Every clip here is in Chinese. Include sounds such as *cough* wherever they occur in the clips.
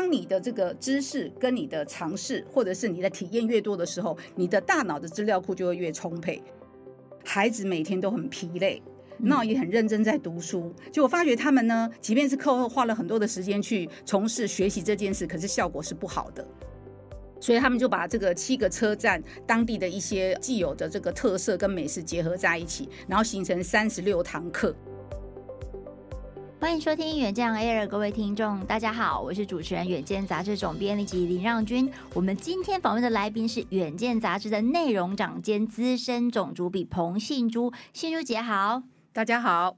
当你的这个知识跟你的尝试，或者是你的体验越多的时候，你的大脑的资料库就会越充沛。孩子每天都很疲累，那也很认真在读书。就我发觉他们呢，即便是课后花了很多的时间去从事学习这件事，可是效果是不好的。所以他们就把这个七个车站当地的一些既有的这个特色跟美食结合在一起，然后形成三十六堂课。欢迎收听远见 Air，各位听众，大家好，我是主持人远见杂志总编辑林让君。我们今天访问的来宾是远见杂志的内容长兼资深总主笔彭信珠，信珠姐好，大家好。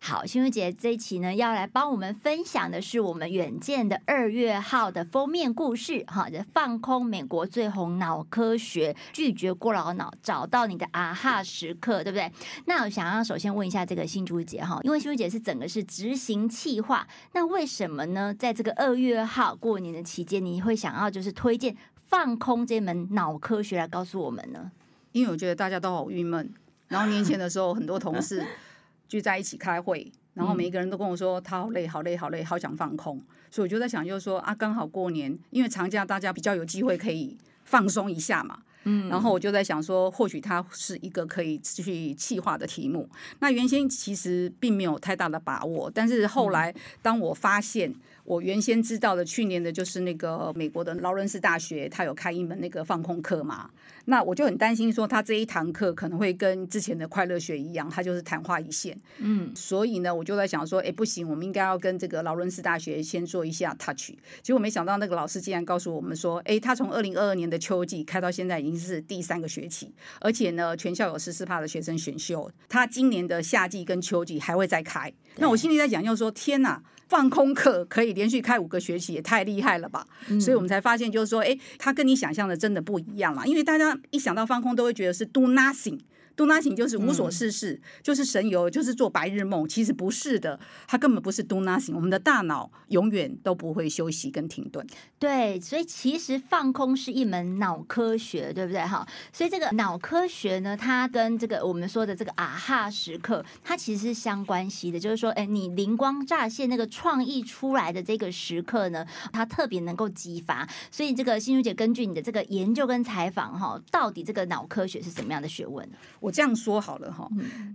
好，信珠姐这一期呢，要来帮我们分享的是我们远见的二月号的封面故事，哈，放空美国最红脑科学，拒绝过劳脑，找到你的啊哈时刻，对不对？那我想要首先问一下这个信珠姐哈，因为信珠姐是整个是执行企划，那为什么呢？在这个二月号过年的期间，你会想要就是推荐放空这门脑科学来告诉我们呢？因为我觉得大家都好郁闷，然后年前的时候很多同事。聚在一起开会，然后每一个人都跟我说他好累，好累，好累，好想放空。所以我就在想，就是说啊，刚好过年，因为长假大家比较有机会可以放松一下嘛。嗯，然后我就在想说，或许它是一个可以去气化的题目。那原先其实并没有太大的把握，但是后来当我发现。我原先知道的，去年的就是那个美国的劳伦斯大学，他有开一门那个放空课嘛。那我就很担心说，他这一堂课可能会跟之前的快乐学一样，他就是昙花一现。嗯，所以呢，我就在想说，哎，不行，我们应该要跟这个劳伦斯大学先做一下 touch。结果没想到那个老师竟然告诉我们说，哎，他从二零二二年的秋季开到现在已经是第三个学期，而且呢，全校有十四趴的学生选修，他今年的夏季跟秋季还会再开。那我心里在讲，就是说，天哪！放空课可以连续开五个学期，也太厉害了吧！嗯、所以我们才发现，就是说，哎，他跟你想象的真的不一样了。因为大家一想到放空，都会觉得是 do nothing。Do nothing 就是无所事事，嗯、就是神游，就是做白日梦。其实不是的，它根本不是 do nothing。我们的大脑永远都不会休息跟停顿。对，所以其实放空是一门脑科学，对不对？哈，所以这个脑科学呢，它跟这个我们说的这个啊哈时刻，它其实是相关系的。就是说，哎，你灵光乍现那个创意出来的这个时刻呢，它特别能够激发。所以这个信珠姐根据你的这个研究跟采访，哈，到底这个脑科学是什么样的学问？我这样说好了哈，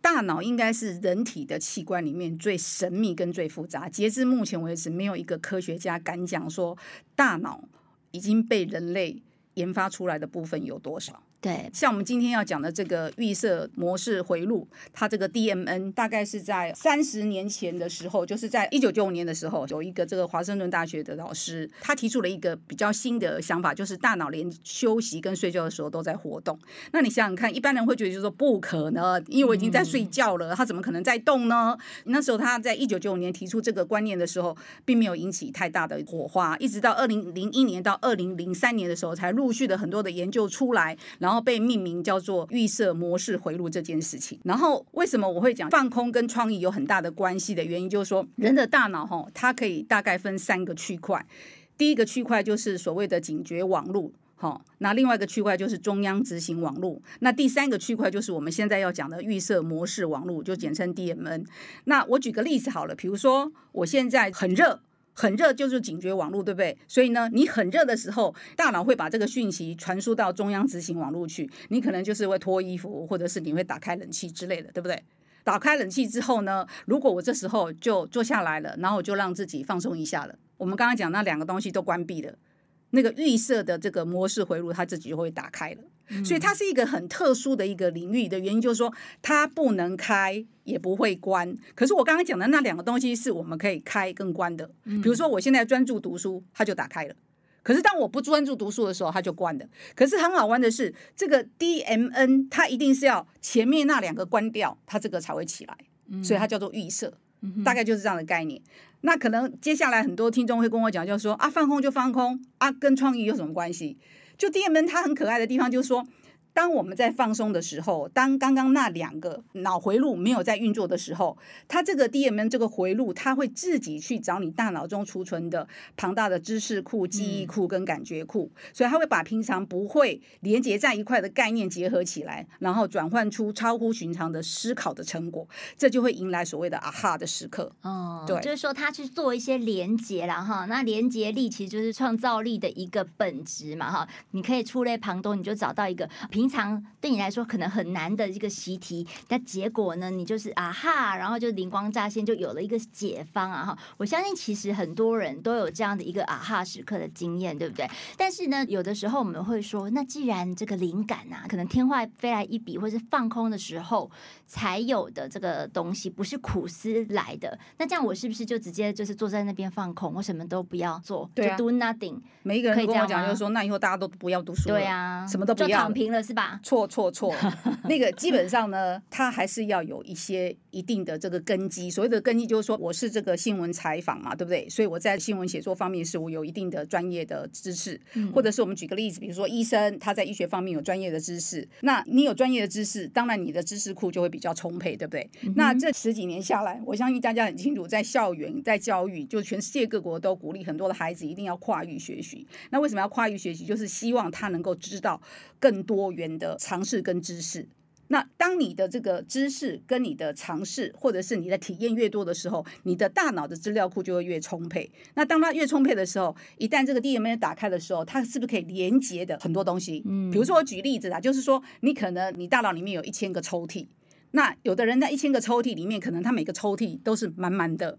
大脑应该是人体的器官里面最神秘跟最复杂。截至目前为止，没有一个科学家敢讲说大脑已经被人类研发出来的部分有多少。对，像我们今天要讲的这个预设模式回路，它这个 DMN 大概是在三十年前的时候，就是在一九九五年的时候，有一个这个华盛顿大学的老师，他提出了一个比较新的想法，就是大脑连休息跟睡觉的时候都在活动。那你想想看，一般人会觉得就是说不可能，因为我已经在睡觉了，他怎么可能在动呢？那时候他在一九九五年提出这个观念的时候，并没有引起太大的火花，一直到二零零一年到二零零三年的时候，才陆续的很多的研究出来。然后被命名叫做预设模式回路这件事情。然后为什么我会讲放空跟创意有很大的关系的原因，就是说人的大脑哈，它可以大概分三个区块。第一个区块就是所谓的警觉网路，哈，那另外一个区块就是中央执行网路，那第三个区块就是我们现在要讲的预设模式网路，就简称 DMN。那我举个例子好了，比如说我现在很热。很热就是警觉网络，对不对？所以呢，你很热的时候，大脑会把这个讯息传输到中央执行网络去。你可能就是会脱衣服，或者是你会打开冷气之类的，对不对？打开冷气之后呢，如果我这时候就坐下来了，然后我就让自己放松一下了。我们刚刚讲那两个东西都关闭了，那个预设的这个模式回路，它自己就会打开了。所以它是一个很特殊的一个领域的原因，就是说它不能开也不会关。可是我刚刚讲的那两个东西是我们可以开跟关的。比如说我现在专注读书，它就打开了；可是当我不专注读书的时候，它就关了。可是很好玩的是，这个 DMN 它一定是要前面那两个关掉，它这个才会起来。所以它叫做预设，大概就是这样的概念。那可能接下来很多听众会跟我讲，就说啊，放空就放空啊，跟创意有什么关系？就 D M 它很可爱的地方，就是说，当我们在放松的时候，当刚刚那两个脑回路没有在运作的时候，它这个 DMN 这个回路，它会自己去找你大脑中储存的庞大的知识库、记忆库跟感觉库，嗯、所以它会把平常不会连接在一块的概念结合起来，然后转换出超乎寻常的思考的成果，这就会迎来所谓的啊哈的时刻。哦，对，就是说他去做一些连接了哈，那连接力其实就是创造力的一个本质嘛哈，你可以触类旁通，你就找到一个平常对你来说可能很难的一个习题，但结果呢，你就是啊哈，然后就灵光乍现，就有了一个解方啊哈。我相信其实很多人都有这样的一个啊哈时刻的经验，对不对？但是呢，有的时候我们会说，那既然这个灵感啊，可能天外飞来一笔，或是放空的时候才有的这个东西，不是苦思来的，那这样我是不是就直接就是坐在那边放空，我什么都不要做，对啊、就 do nothing？每一个人跟我讲，就是说，那以后大家都不要读书了，对啊，什么都不要，就躺平了是吧？错错错，那个基本上呢，他还是要有一些一定的这个根基。所谓的根基，就是说我是这个新闻采访嘛，对不对？所以我在新闻写作方面是我有一定的专业的知识，嗯、或者是我们举个例子，比如说医生他在医学方面有专业的知识，那你有专业的知识，当然你的知识库就会比较充沛，对不对？嗯、那这十几年下来，我相信大家很清楚，在校园在教育，就全世界各国都鼓励很多的孩子一定要跨域学习。那为什么要跨域学习？就是希望他能够知道更多元的尝试跟知识。那当你的这个知识跟你的尝试，或者是你的体验越多的时候，你的大脑的资料库就会越充沛。那当它越充沛的时候，一旦这个 DMA 打开的时候，它是不是可以连接的很多东西？嗯，比如说我举例子啊，就是说你可能你大脑里面有一千个抽屉，那有的人在一千个抽屉里面，可能他每个抽屉都是满满的。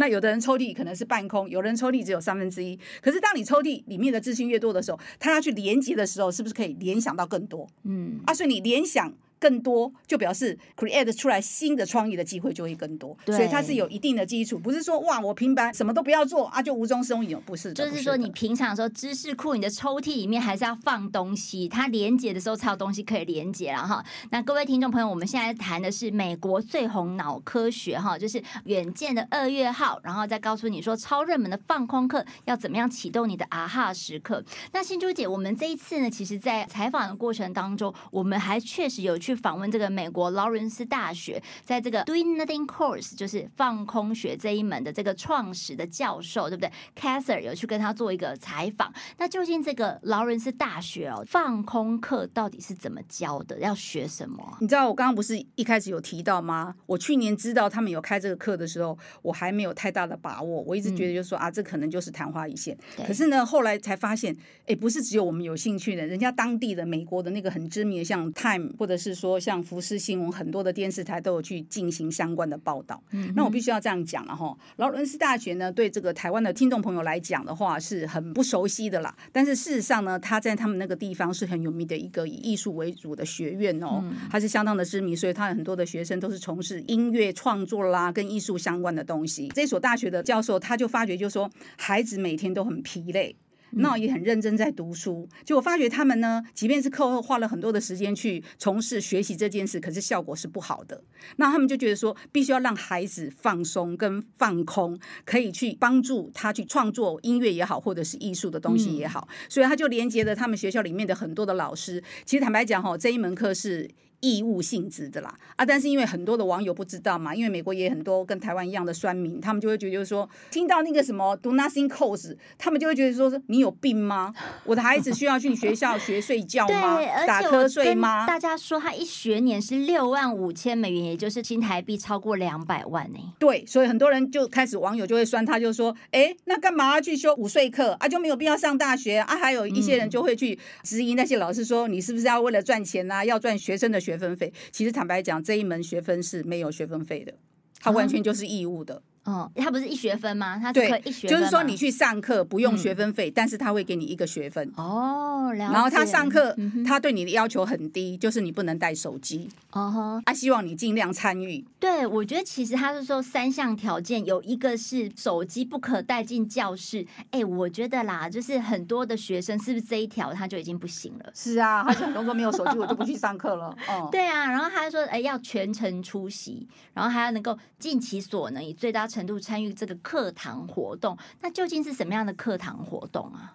那有的人抽屉可能是半空，有人抽屉只有三分之一。可是当你抽屉里面的资讯越多的时候，他要去连接的时候，是不是可以联想到更多？嗯，啊，所以你联想。更多就表示 create 出来新的创意的机会就会更多，对所以它是有一定的基础，不是说哇我平白什么都不要做啊就无中生有，不是。就是说你平常的时候知识库你的抽屉里面还是要放东西，它连接的时候才有东西可以连接了哈。那各位听众朋友，我们现在谈的是美国最红脑科学哈，就是远见的二月号，然后再告诉你说超热门的放空课要怎么样启动你的啊哈时刻。那新珠姐，我们这一次呢，其实在采访的过程当中，我们还确实有去。去访问这个美国劳伦斯大学，在这个 Doing Nothing Course，就是放空学这一门的这个创始的教授，对不对？Cather 有去跟他做一个采访。那究竟这个劳伦斯大学哦，放空课到底是怎么教的？要学什么？你知道我刚刚不是一开始有提到吗？我去年知道他们有开这个课的时候，我还没有太大的把握。我一直觉得就是说、嗯、啊，这可能就是昙花一现。可是呢，后来才发现，哎，不是只有我们有兴趣的，人家当地的美国的那个很知名的，像 Time 或者是。说像福斯新闻，很多的电视台都有去进行相关的报道。嗯，那我必须要这样讲了哈。劳伦斯大学呢，对这个台湾的听众朋友来讲的话，是很不熟悉的啦。但是事实上呢，他在他们那个地方是很有名的一个以艺术为主的学院哦，还是相当的知名。所以他很多的学生都是从事音乐创作啦，跟艺术相关的东西。这所大学的教授他就发觉，就是说孩子每天都很疲累。那也很认真在读书，就我发觉他们呢，即便是课后花了很多的时间去从事学习这件事，可是效果是不好的。那他们就觉得说，必须要让孩子放松跟放空，可以去帮助他去创作音乐也好，或者是艺术的东西也好。所以他就连接了他们学校里面的很多的老师。其实坦白讲，哈，这一门课是。义务性质的啦啊，但是因为很多的网友不知道嘛，因为美国也很多跟台湾一样的酸民，他们就会觉得就是说，听到那个什么 Do Nothing Course，他们就会觉得说，你有病吗？*laughs* 我的孩子需要去学校学睡觉吗？打瞌睡吗？大家说他一学年是六万五千美元，也就是新台币超过两百万呢。对，所以很多人就开始网友就会酸他，就说，哎，那干嘛要去修午睡课啊？就没有必要上大学啊？还有一些人就会去质疑那些老师说，你是不是要为了赚钱啊？要赚学生的学分费？其实坦白讲，这一门学分是没有学分费的，它完全就是义务的。嗯哦，他不是一学分吗？他是可以一学分，就是说你去上课不用学分费，嗯、但是他会给你一个学分。哦。然后他上课，嗯、他对你的要求很低，就是你不能带手机。哦呵，他希望你尽量参与。对，我觉得其实他是说三项条件，有一个是手机不可带进教室。哎，我觉得啦，就是很多的学生是不是这一条他就已经不行了？是啊，他很多说没有手机我就不去上课了。*laughs* 哦，对啊，然后他说，哎，要全程出席，然后还要能够尽其所能以最大程度参与这个课堂活动，那究竟是什么样的课堂活动啊？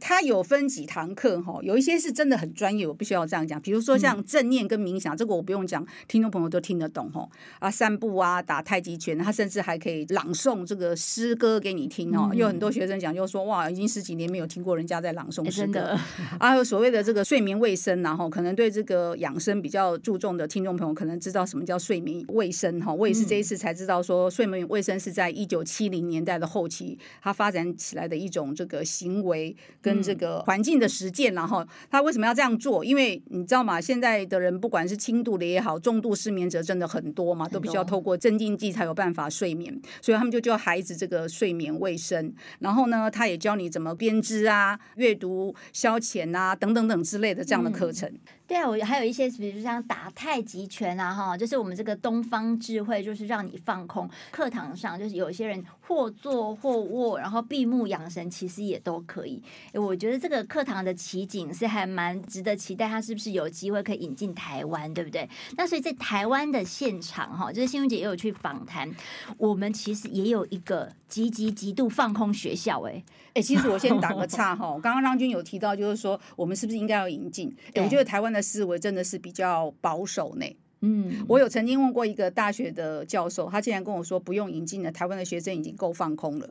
它有分几堂课哈，有一些是真的很专业，我必须要这样讲。比如说像正念跟冥想，嗯、这个我不用讲，听众朋友都听得懂哈。啊，散步啊，打太极拳，他甚至还可以朗诵这个诗歌给你听哦。嗯、有很多学生讲，就说哇，已经十几年没有听过人家在朗诵诗歌。欸、还 *laughs* 有所谓的这个睡眠卫生，然后可能对这个养生比较注重的听众朋友，可能知道什么叫睡眠卫生哈。我也是这一次才知道说，睡眠卫生是在一九七零年代的后期，它发展起来的一种这个行为跟这个环境。的实践，然后他为什么要这样做？因为你知道吗？现在的人不管是轻度的也好，重度失眠者真的很多嘛，都必须要透过镇静剂才有办法睡眠，所以他们就教孩子这个睡眠卫生。然后呢，他也教你怎么编织啊、阅读、消遣啊等等等之类的这样的课程。嗯对啊，我还有一些，比如像打太极拳啊，哈，就是我们这个东方智慧，就是让你放空。课堂上就是有些人或坐或卧，然后闭目养神，其实也都可以。我觉得这个课堂的奇景是还蛮值得期待，它是不是有机会可以引进台湾，对不对？那所以在台湾的现场，哈，就是新闻姐也有去访谈，我们其实也有一个极极极度放空学校，哎，哎，其实我先打个 *laughs* 岔哈，刚刚让君有提到，就是说我们是不是应该要引进？我觉得台湾的思维真的是比较保守呢。嗯，我有曾经问过一个大学的教授，他竟然跟我说不用引进了，台湾的学生已经够放空了。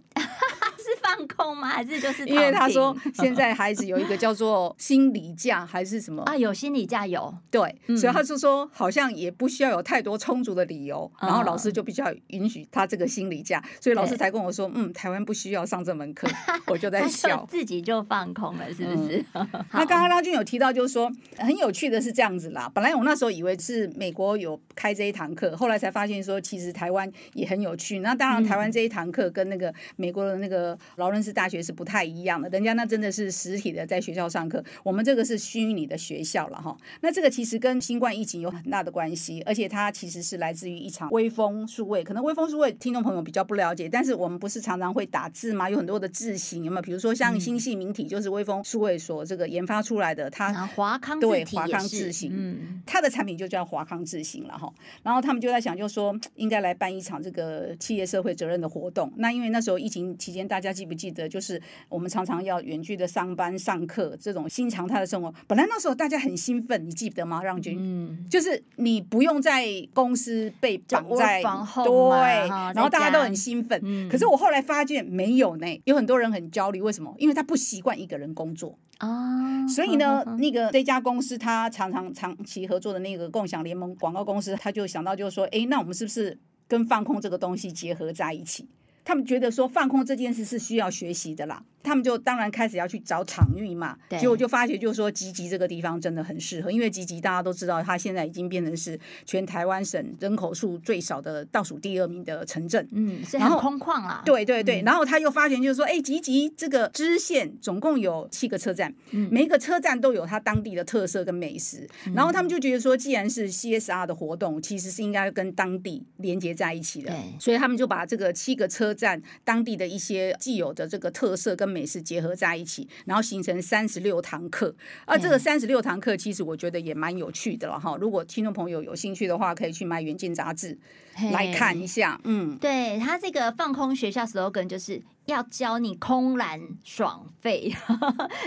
放空吗？还是就是因为他说现在孩子有一个叫做心理假还是什么啊？有心理假有对，嗯、所以他是说好像也不需要有太多充足的理由，嗯、然后老师就比较允许他这个心理假，所以老师才跟我说，嗯，台湾不需要上这门课，*laughs* 我就在笑，自己就放空了，是不是？嗯、*laughs* 那刚刚拉俊有提到，就是说很有趣的是这样子啦。本来我那时候以为是美国有开这一堂课，后来才发现说其实台湾也很有趣。那当然，台湾这一堂课跟那个美国的那个。劳伦斯大学是不太一样的，人家那真的是实体的在学校上课，我们这个是虚拟的学校了哈。那这个其实跟新冠疫情有很大的关系，而且它其实是来自于一场微风数位。可能微风数位听众朋友比较不了解，但是我们不是常常会打字吗？有很多的字形，有没有？比如说像星系名体，就是微风数位所这个研发出来的，它华康对华康字形，嗯，它的产品就叫华康字形了哈。然后他们就在想，就说应该来办一场这个企业社会责任的活动。那因为那时候疫情期间，大家记不记得，就是我们常常要远距的上班、上课这种新常态的生活。本来那时候大家很兴奋，你记得吗？让君，嗯，就是你不用在公司被绑在对，然后大家都很兴奋。嗯、可是我后来发现没有呢，有很多人很焦虑。为什么？因为他不习惯一个人工作啊。所以呢，那个这家公司他常常长期合作的那个共享联盟广告公司，他就想到就是说，哎，那我们是不是跟放空这个东西结合在一起？他们觉得说放空这件事是需要学习的啦。他们就当然开始要去找场域嘛，对结果就发觉就是说吉吉这个地方真的很适合，因为吉吉大家都知道，它现在已经变成是全台湾省人口数最少的倒数第二名的城镇，嗯，是很空旷啊。对对对，嗯、然后他又发现就是说，哎，吉吉这个支线总共有七个车站，嗯、每一个车站都有它当地的特色跟美食，嗯、然后他们就觉得说，既然是 CSR 的活动，其实是应该跟当地连接在一起的，对。所以他们就把这个七个车站当地的一些既有的这个特色跟美食结合在一起，然后形成三十六堂课。而这个三十六堂课，其实我觉得也蛮有趣的了哈。如果听众朋友有兴趣的话，可以去买《远见》杂志来看一下。嗯，对他这个放空学校 slogan 就是。要教你空懒爽费，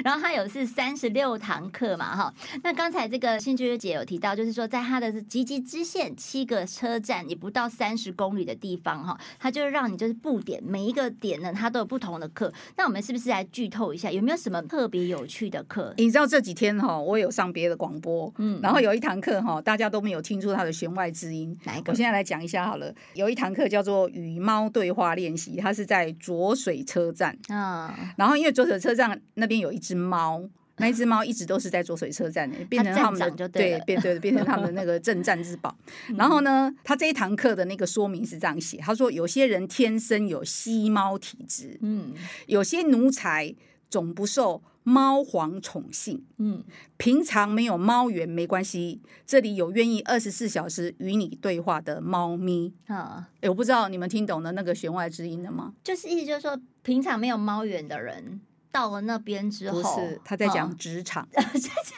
然后他有是三十六堂课嘛，哈。那刚才这个新觉姐有提到，就是说在他的集集支线七个车站，也不到三十公里的地方，哈，他就让你就是布点每一个点呢，它都有不同的课。那我们是不是来剧透一下，有没有什么特别有趣的课？你知道这几天哈，我有上别的广播，嗯，然后有一堂课哈，大家都没有听出它的弦外之音。哪一个？我现在来讲一下好了。有一堂课叫做与猫对话练习，它是在左水车站。啊，哦、然后因为浊水车站那边有一只猫，那一只猫一直都是在浊水车站的，变成他们的对，变对变成他们的那个镇站之宝。*laughs* 然后呢，他这一堂课的那个说明是这样写，他说有些人天生有吸猫体质，嗯，有些奴才总不受猫皇宠幸，嗯，平常没有猫缘没关系，这里有愿意二十四小时与你对话的猫咪啊。诶，我不知道你们听懂了那个弦外之音了吗？就是意思就是说，平常没有猫缘的人。到了那边之后，不是他在讲职场，*laughs* 在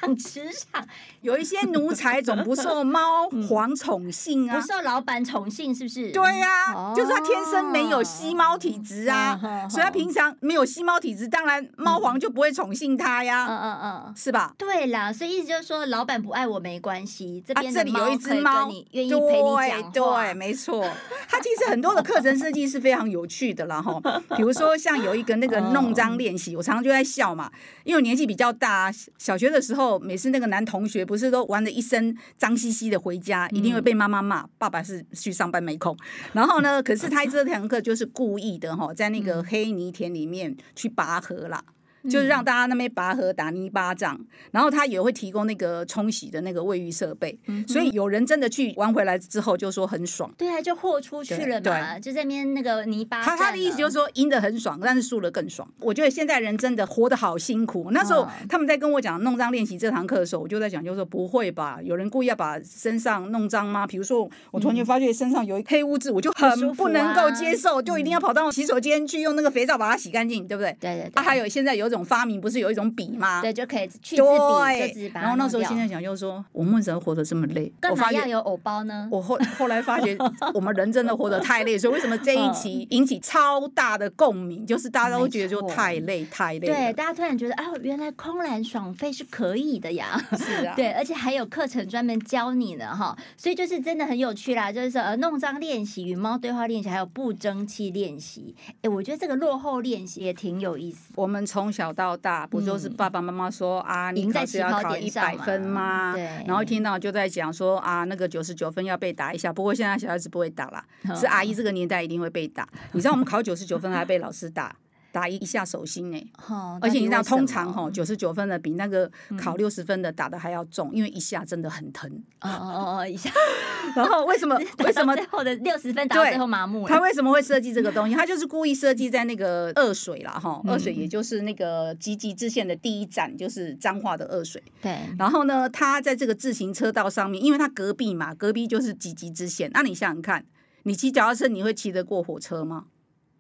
讲职场，有一些奴才总不受猫皇宠幸啊，不受老板宠幸，是不是？对呀、啊，就是他天生没有吸猫体质啊，所以他平常没有吸猫体质，当然猫皇就不会宠幸他呀，嗯嗯嗯，是吧？对啦，所以意思就是说，老板不爱我没关系，这边这里有一只猫，你愿意陪你讲话，对，没错。他其实很多的课程设计是非常有趣的啦，哈，比如说像有一个那个弄脏练习，我常常就在笑嘛，因为我年纪比较大，小学的时候，每次那个男同学不是都玩的一身脏兮兮的回家，一定会被妈妈骂，爸爸是去上班没空。然后呢，可是他这堂课就是故意的哈，在那个黑泥田里面去拔河啦。就是让大家那边拔河打泥巴仗，然后他也会提供那个冲洗的那个卫浴设备，嗯、所以有人真的去玩回来之后就说很爽。对啊，就豁出去了嘛，就在那边那个泥巴。他他的意思就是说赢得很爽，但是输了更爽。我觉得现在人真的活得好辛苦。那时候他们在跟我讲弄脏练习这堂课的时候，我就在想，就是说不会吧，有人故意要把身上弄脏吗？比如说我突然间发觉身上有一黑污渍，我就很不能够接受，就一定要跑到洗手间去用那个肥皂把它洗干净，对不对？对对对。啊，还有现在有一种发明，不是有一种笔吗？对，就可以去字笔，对，然后那时候现在想，就是说，我们为什么活得这么累？干嘛要有偶包呢？我后后来发觉，*laughs* 我们人真的活得太累，所以为什么这一期 *laughs* 引起超大的共鸣？就是大家都觉得就太累，太累。对，大家突然觉得，哦，原来空栏爽费是可以的呀！是啊，*laughs* 对，而且还有课程专门教你呢，哈，所以就是真的很有趣啦。就是说，呃，弄脏练习、与猫对话练习，还有不争气练习。哎，我觉得这个落后练习也挺有意思。我们从小到大不就是爸爸妈妈说啊，你考试要考一百分吗？对。然后听到就在讲说啊，那个九十九分要被打一下。不过现在小孩子不会打了，*laughs* 是阿姨这个年代一定会被打。你知道我们考九十九分还被老师打。打一下手心呢，而且你知道，通常哈九十九分的比那个考六十分的打的还要重，因为一下真的很疼。哦哦哦，一下。*laughs* 然后为什么 *laughs* 为什么最后的六十分打到最后麻木？他为什么会设计这个东西？他就是故意设计在那个二水啦哈，二水也就是那个集集支线的第一站，就是彰化的二水。对。然后呢，他在这个自行车道上面，因为他隔壁嘛，隔壁就是集集支线。那你想想看，你骑脚踏车你会骑得过火车吗？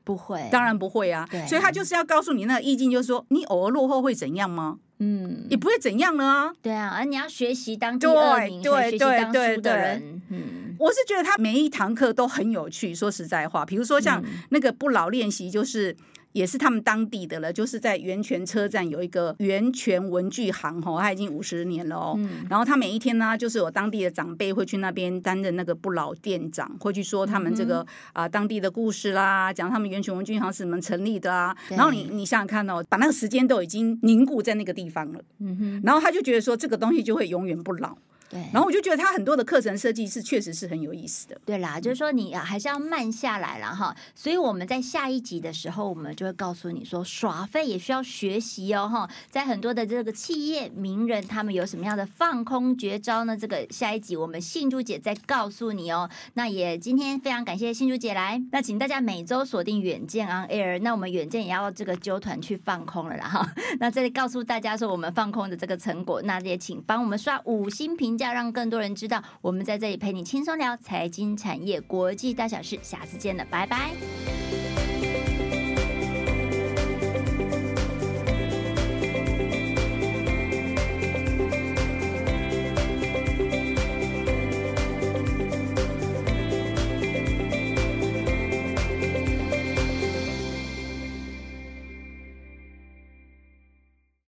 不会，当然不会啊。所以他就是要告诉你那个意境，就是说你偶尔落后会怎样吗？嗯，也不会怎样了啊。对啊，而你要学习当第二名，学习当输的人。嗯，我是觉得他每一堂课都很有趣。说实在话，比如说像那个不老练习，就是。也是他们当地的了，就是在源泉车站有一个源泉文具行吼，他已经五十年了哦。嗯、然后他每一天呢，就是有当地的长辈会去那边担任那个不老店长，会去说他们这个啊、嗯呃、当地的故事啦，讲他们源泉文具行是怎么成立的啊。然后你你想想看哦，把那个时间都已经凝固在那个地方了。嗯哼。然后他就觉得说这个东西就会永远不老。对，然后我就觉得他很多的课程设计是确实是很有意思的。对啦，就是说你还是要慢下来了哈。所以我们在下一集的时候，我们就会告诉你说，耍废也需要学习哦哈。在很多的这个企业名人，他们有什么样的放空绝招呢？这个下一集我们信珠姐再告诉你哦。那也今天非常感谢信珠姐来，那请大家每周锁定远见 On Air。那我们远见也要这个揪团去放空了啦哈。那这里告诉大家说我们放空的这个成果，那也请帮我们刷五星评。让更多人知道，我们在这里陪你轻松聊财经、产业、国际大小事。下次见了，拜拜。